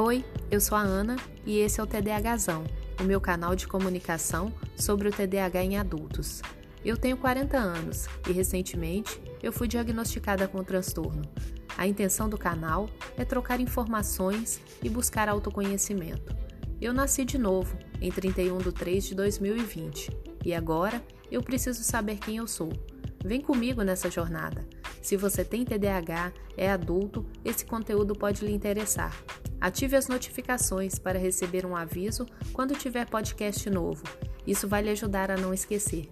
Oi, eu sou a Ana e esse é o TDAHzão, o meu canal de comunicação sobre o TDAH em adultos. Eu tenho 40 anos e recentemente eu fui diagnosticada com o transtorno. A intenção do canal é trocar informações e buscar autoconhecimento. Eu nasci de novo em 31 de 3 de 2020 e agora eu preciso saber quem eu sou. Vem comigo nessa jornada. Se você tem TDAH, é adulto, esse conteúdo pode lhe interessar. Ative as notificações para receber um aviso quando tiver podcast novo. Isso vai lhe ajudar a não esquecer.